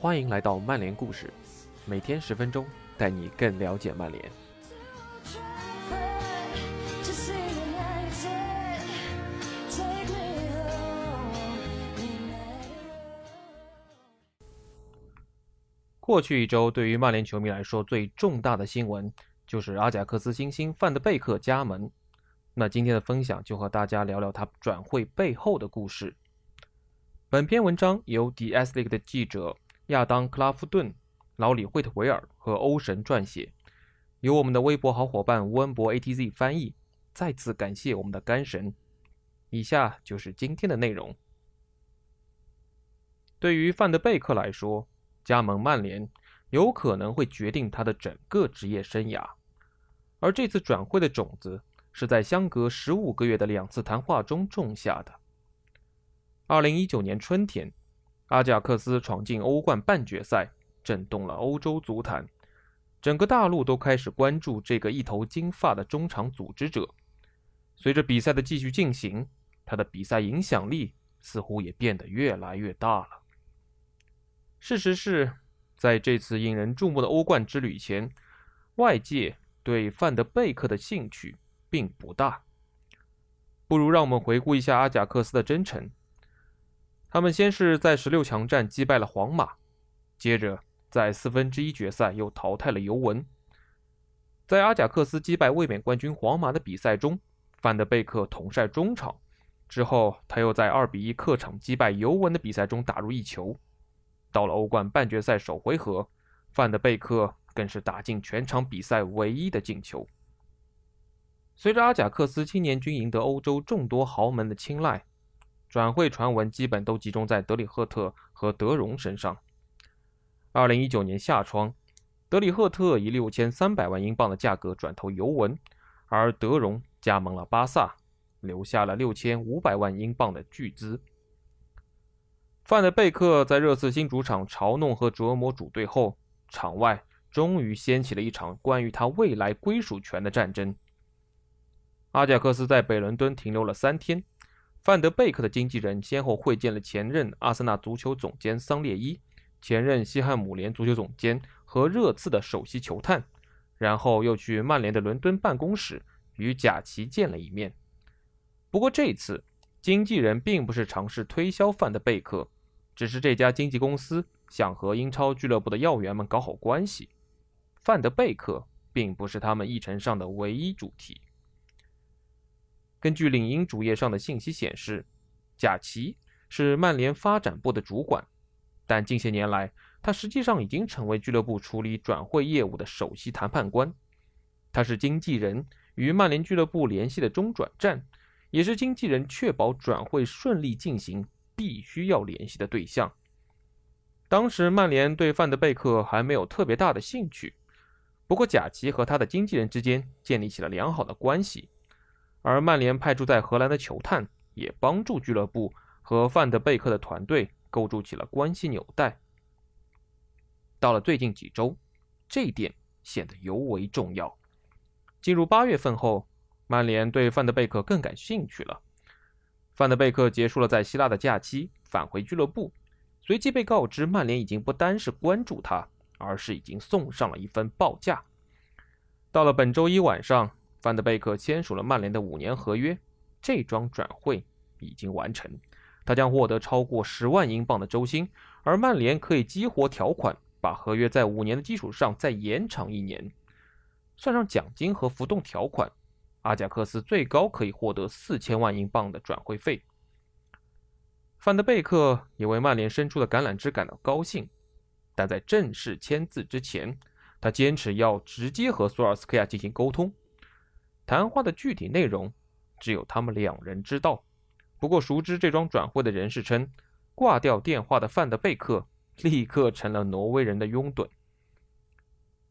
欢迎来到曼联故事，每天十分钟，带你更了解曼联。过去一周，对于曼联球迷来说，最重大的新闻就是阿贾克斯新星范德贝克加盟。那今天的分享就和大家聊聊他转会背后的故事。本篇文章由 The Athletic 的记者。亚当·克拉夫顿、老李·惠特维尔和欧神撰写，由我们的微博好伙伴吴恩博 ATZ 翻译。再次感谢我们的干神。以下就是今天的内容。对于范德贝克来说，加盟曼联有可能会决定他的整个职业生涯，而这次转会的种子是在相隔十五个月的两次谈话中种下的。二零一九年春天。阿贾克斯闯进欧冠半决赛，震动了欧洲足坛，整个大陆都开始关注这个一头金发的中场组织者。随着比赛的继续进行，他的比赛影响力似乎也变得越来越大了。事实是，在这次引人注目的欧冠之旅前，外界对范德贝克的兴趣并不大。不如让我们回顾一下阿贾克斯的征程。他们先是在十六强战击败了皇马，接着在四分之一决赛又淘汰了尤文。在阿贾克斯击败卫冕冠军皇马的比赛中，范德贝克统帅中场。之后，他又在二比一客场击败尤文的比赛中打入一球。到了欧冠半决赛首回合，范德贝克更是打进全场比赛唯一的进球。随着阿贾克斯青年军赢得欧洲众多豪门的青睐。转会传闻基本都集中在德里赫特和德容身上。二零一九年夏窗，德里赫特以六千三百万英镑的价格转投尤文，而德容加盟了巴萨，留下了六千五百万英镑的巨资。范德贝克在热刺新主场嘲弄和折磨主队后，场外终于掀起了一场关于他未来归属权的战争。阿贾克斯在北伦敦停留了三天。范德贝克的经纪人先后会见了前任阿森纳足球总监桑列伊、前任西汉姆联足球总监和热刺的首席球探，然后又去曼联的伦敦办公室与贾奇见了一面。不过这次，经纪人并不是尝试推销范德贝克，只是这家经纪公司想和英超俱乐部的要员们搞好关系。范德贝克并不是他们议程上的唯一主题。根据领英主页上的信息显示，贾奇是曼联发展部的主管，但近些年来，他实际上已经成为俱乐部处理转会业务的首席谈判官。他是经纪人与曼联俱乐部联系的中转站，也是经纪人确保转会顺利进行必须要联系的对象。当时，曼联对范德贝克还没有特别大的兴趣，不过贾奇和他的经纪人之间建立起了良好的关系。而曼联派驻在荷兰的球探也帮助俱乐部和范德贝克的团队构筑起了关系纽带。到了最近几周，这一点显得尤为重要。进入八月份后，曼联对范德贝克更感兴趣了。范德贝克结束了在希腊的假期，返回俱乐部，随即被告知曼联已经不单是关注他，而是已经送上了一份报价。到了本周一晚上。范德贝克签署了曼联的五年合约，这桩转会已经完成，他将获得超过十万英镑的周薪，而曼联可以激活条款，把合约在五年的基础上再延长一年，算上奖金和浮动条款，阿贾克斯最高可以获得四千万英镑的转会费。范德贝克也为曼联伸出的橄榄枝感到高兴，但在正式签字之前，他坚持要直接和索尔斯克亚进行沟通。谈话的具体内容，只有他们两人知道。不过，熟知这桩转会的人士称，挂掉电话的范德贝克立刻成了挪威人的拥趸。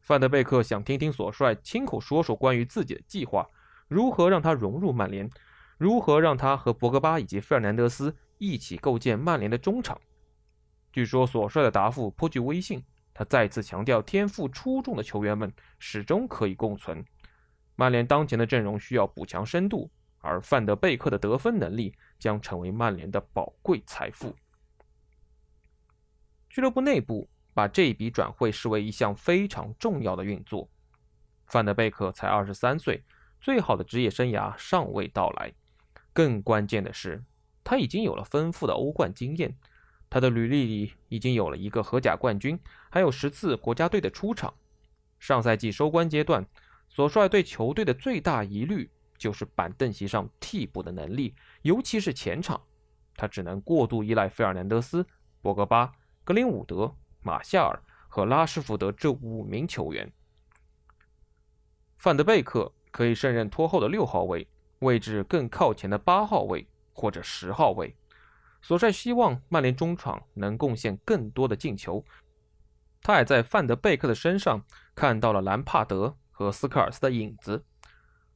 范德贝克想听听索帅亲口说说关于自己的计划，如何让他融入曼联，如何让他和博格巴以及费尔南德斯一起构建曼联的中场。据说，索帅的答复颇具威信，他再次强调，天赋出众的球员们始终可以共存。曼联当前的阵容需要补强深度，而范德贝克的得分能力将成为曼联的宝贵财富。俱乐部内部把这笔转会视为一项非常重要的运作。范德贝克才二十三岁，最好的职业生涯尚未到来。更关键的是，他已经有了丰富的欧冠经验，他的履历里已经有了一个荷甲冠军，还有十次国家队的出场。上赛季收官阶段，索帅对球队的最大疑虑就是板凳席上替补的能力，尤其是前场，他只能过度依赖费尔南德斯、博格巴、格林伍德、马夏尔和拉什福德这五名球员。范德贝克可以胜任拖后的六号位。位置更靠前的八号位或者十号位，索帅希望曼联中场能贡献更多的进球。他也在范德贝克的身上看到了兰帕德和斯科尔斯的影子。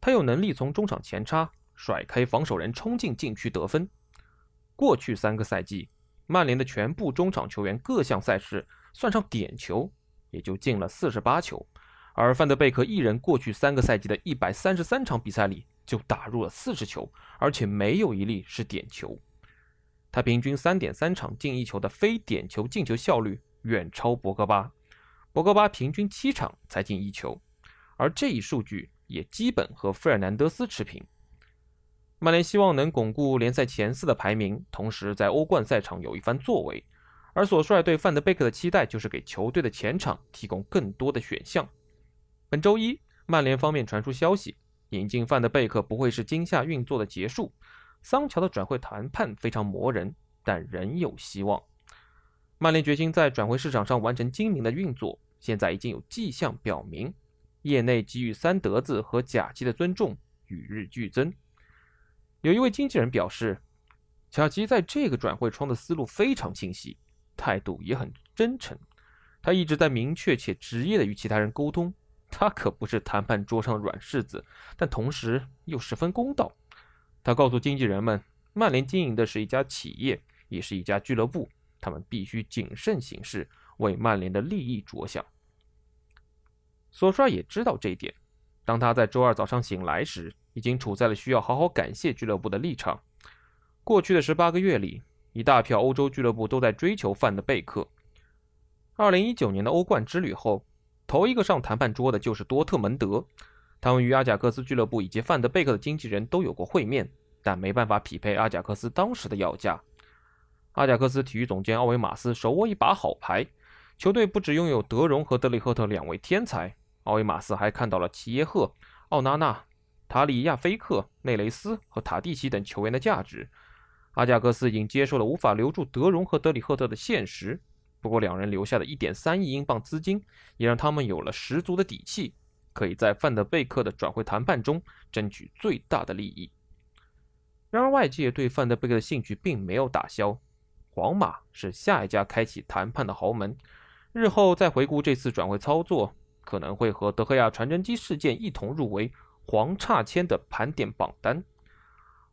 他有能力从中场前插，甩开防守人冲进禁区得分。过去三个赛季，曼联的全部中场球员各项赛事算上点球，也就进了四十八球，而范德贝克一人过去三个赛季的一百三十三场比赛里。就打入了四十球，而且没有一粒是点球。他平均三点三场进一球的非点球进球效率远超博格巴，博格巴平均七场才进一球，而这一数据也基本和费尔南德斯持平。曼联希望能巩固联赛前四的排名，同时在欧冠赛场有一番作为。而索帅对范德贝克的期待就是给球队的前场提供更多的选项。本周一，曼联方面传出消息。引进范德贝克不会是今夏运作的结束。桑乔的转会谈判非常磨人，但仍有希望。曼联决心在转会市场上完成精明的运作，现在已经有迹象表明，业内给予三德子和贾奇的尊重与日俱增。有一位经纪人表示，贾基在这个转会窗的思路非常清晰，态度也很真诚，他一直在明确且职业的与其他人沟通。他可不是谈判桌上的软柿子，但同时又十分公道。他告诉经纪人们，曼联经营的是一家企业，也是一家俱乐部，他们必须谨慎行事，为曼联的利益着想。索帅也知道这一点。当他在周二早上醒来时，已经处在了需要好好感谢俱乐部的立场。过去的十八个月里，一大票欧洲俱乐部都在追求范德贝克。二零一九年的欧冠之旅后。头一个上谈判桌的就是多特蒙德，他们与阿贾克斯俱乐部以及范德贝克的经纪人都有过会面，但没办法匹配阿贾克斯当时的要价。阿贾克斯体育总监奥维马斯手握一把好牌，球队不只拥有德容和德里赫特两位天才，奥维马斯还看到了齐耶赫、奥纳纳、塔里亚菲克、内雷斯和塔蒂奇等球员的价值。阿贾克斯已经接受了无法留住德容和德里赫特的现实。不过，两人留下的一点三亿英镑资金，也让他们有了十足的底气，可以在范德贝克的转会谈判中争取最大的利益。然而，外界对范德贝克的兴趣并没有打消。皇马是下一家开启谈判的豪门，日后再回顾这次转会操作，可能会和德赫亚传真机事件一同入围黄差签的盘点榜单。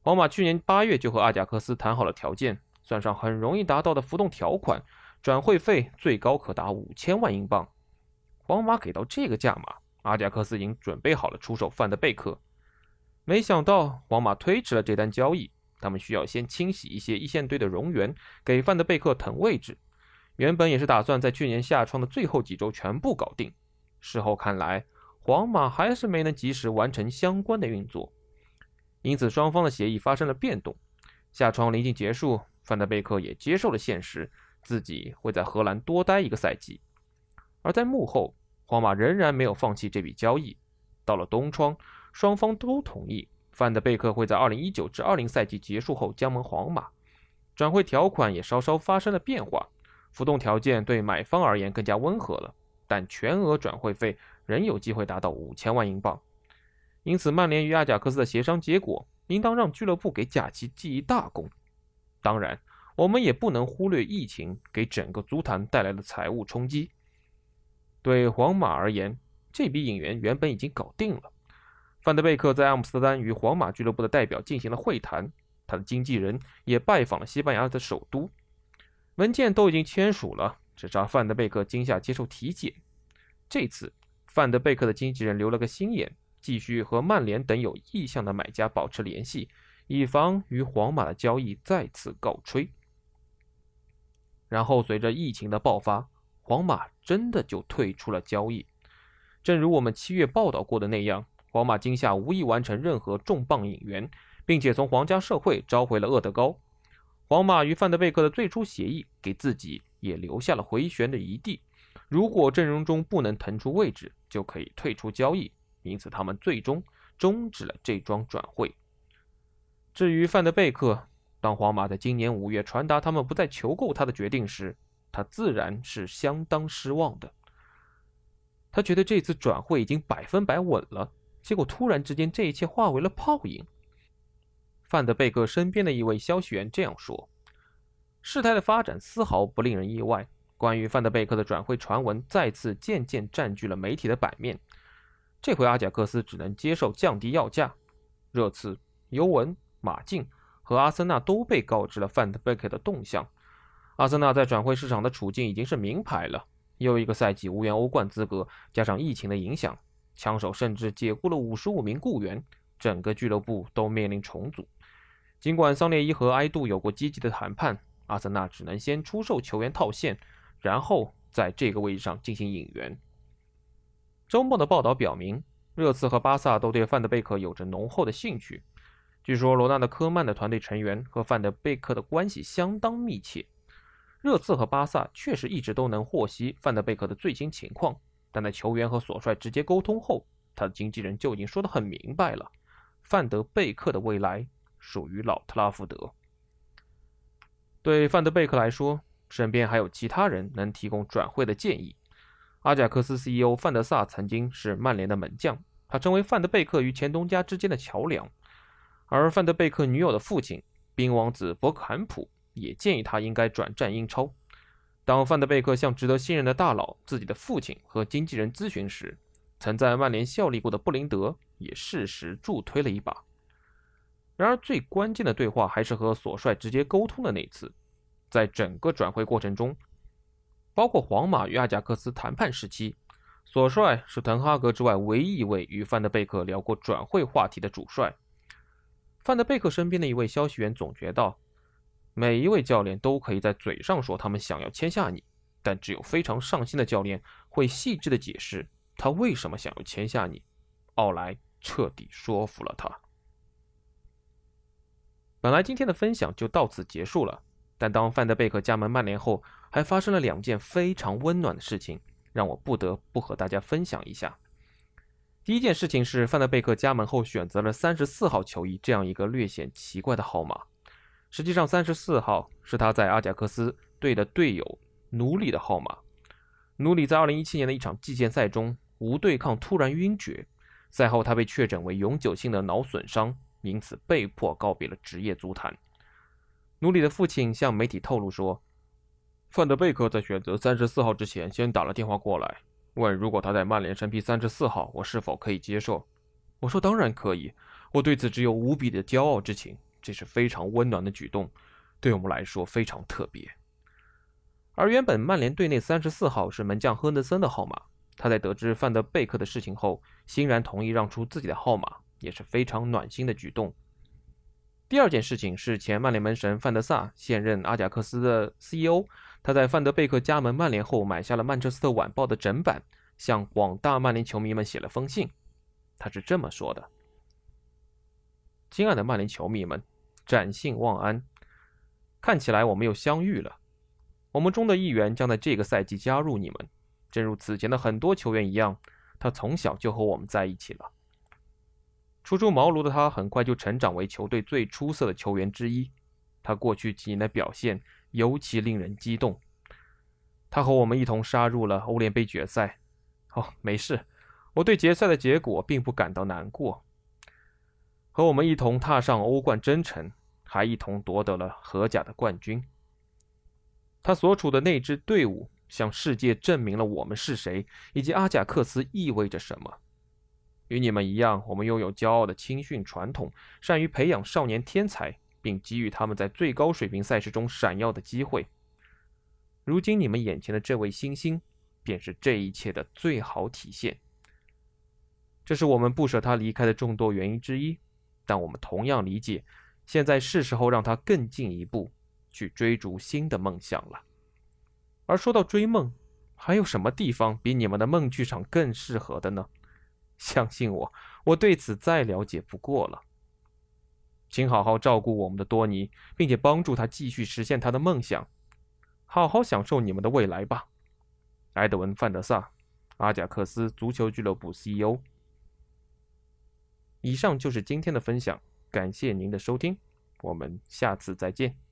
皇马去年八月就和阿贾克斯谈好了条件，算上很容易达到的浮动条款。转会费最高可达五千万英镑，皇马给到这个价码，阿贾克斯已经准备好了出手范德贝克。没想到皇马推迟了这单交易，他们需要先清洗一些一线队的容员，给范德贝克腾位置。原本也是打算在去年夏窗的最后几周全部搞定，事后看来，皇马还是没能及时完成相关的运作，因此双方的协议发生了变动。夏窗临近结束，范德贝克也接受了现实。自己会在荷兰多待一个赛季，而在幕后，皇马仍然没有放弃这笔交易。到了冬窗，双方都同意范德贝克会在2019至20赛季结束后加盟皇马，转会条款也稍稍发生了变化，浮动条件对买方而言更加温和了，但全额转会费仍有机会达到五千万英镑。因此，曼联与阿贾克斯的协商结果应当让俱乐部给贾奇记一大功。当然。我们也不能忽略疫情给整个足坛带来的财务冲击。对皇马而言，这笔引援原本已经搞定了。范德贝克在阿姆斯特丹与皇马俱乐部的代表进行了会谈，他的经纪人也拜访了西班牙的首都，文件都已经签署了，只差范德贝克今夏接受体检。这次，范德贝克的经纪人留了个心眼，继续和曼联等有意向的买家保持联系，以防与皇马的交易再次告吹。然后，随着疫情的爆发，皇马真的就退出了交易。正如我们七月报道过的那样，皇马今夏无意完成任何重磅引援，并且从皇家社会召回了厄德高。皇马与范德贝克的最初协议给自己也留下了回旋的余地，如果阵容中不能腾出位置，就可以退出交易。因此，他们最终终止了这桩转会。至于范德贝克，当皇马在今年五月传达他们不再求购他的决定时，他自然是相当失望的。他觉得这次转会已经百分百稳了，结果突然之间，这一切化为了泡影。范德贝克身边的一位消息源这样说：“事态的发展丝毫不令人意外。关于范德贝克的转会传闻再次渐渐占据了媒体的版面。这回阿贾克斯只能接受降低要价。热刺、尤文、马竞和阿森纳都被告知了范德贝克的动向。阿森纳在转会市场的处境已经是名牌了。”又一个赛季无缘欧冠资格，加上疫情的影响，枪手甚至解雇了五十五名雇员，整个俱乐部都面临重组。尽管桑列伊和埃杜有过积极的谈判，阿森纳只能先出售球员套现，然后在这个位置上进行引援。周末的报道表明，热刺和巴萨都对范德贝克有着浓厚的兴趣。据说罗纳德·科曼的团队成员和范德贝克的关系相当密切。热刺和巴萨确实一直都能获悉范德贝克的最新情况，但在球员和索帅直接沟通后，他的经纪人就已经说得很明白了：范德贝克的未来属于老特拉福德。对范德贝克来说，身边还有其他人能提供转会的建议。阿贾克斯 CEO 范德萨曾经是曼联的门将，他成为范德贝克与前东家之间的桥梁。而范德贝克女友的父亲冰王子博克坎普。也建议他应该转战英超。当范德贝克向值得信任的大佬、自己的父亲和经纪人咨询时，曾在曼联效力过的布林德也适时助推了一把。然而，最关键的对话还是和索帅直接沟通的那次。在整个转会过程中，包括皇马与阿贾克斯谈判时期，索帅是滕哈格之外唯一一位与范德贝克聊过转会话题的主帅。范德贝克身边的一位消息源总结道。每一位教练都可以在嘴上说他们想要签下你，但只有非常上心的教练会细致的解释他为什么想要签下你。奥莱彻底说服了他。本来今天的分享就到此结束了，但当范德贝克加盟曼联后，还发生了两件非常温暖的事情，让我不得不和大家分享一下。第一件事情是范德贝克加盟后选择了三十四号球衣这样一个略显奇怪的号码。实际上，三十四号是他在阿贾克斯队的队友努里的号码。努里在二零一七年的一场季前赛中无对抗突然晕厥，赛后他被确诊为永久性的脑损伤，因此被迫告别了职业足坛。努里的父亲向媒体透露说，范德贝克在选择三十四号之前，先打了电话过来，问如果他在曼联身披三十四号，我是否可以接受？我说当然可以，我对此只有无比的骄傲之情。这是非常温暖的举动，对我们来说非常特别。而原本曼联队内三十四号是门将亨德森的号码，他在得知范德贝克的事情后，欣然同意让出自己的号码，也是非常暖心的举动。第二件事情是前曼联门神范德萨，现任阿贾克斯的 CEO，他在范德贝克加盟曼联后，买下了曼彻斯特晚报的整版，向广大曼联球迷们写了封信。他是这么说的：“亲爱的曼联球迷们。”展信忘安，看起来我们又相遇了。我们中的一员将在这个赛季加入你们，正如此前的很多球员一样，他从小就和我们在一起了。初出茅庐的他很快就成长为球队最出色的球员之一。他过去几年的表现尤其令人激动。他和我们一同杀入了欧联杯决赛。哦，没事，我对决赛的结果并不感到难过。和我们一同踏上欧冠征程，还一同夺得了荷甲的冠军。他所处的那支队伍向世界证明了我们是谁，以及阿贾克斯意味着什么。与你们一样，我们拥有骄傲的青训传统，善于培养少年天才，并给予他们在最高水平赛事中闪耀的机会。如今，你们眼前的这位新星，便是这一切的最好体现。这是我们不舍他离开的众多原因之一。但我们同样理解，现在是时候让他更进一步去追逐新的梦想了。而说到追梦，还有什么地方比你们的梦剧场更适合的呢？相信我，我对此再了解不过了。请好好照顾我们的多尼，并且帮助他继续实现他的梦想，好好享受你们的未来吧。埃德文·范德萨，阿贾克斯足球俱乐部 CEO。以上就是今天的分享，感谢您的收听，我们下次再见。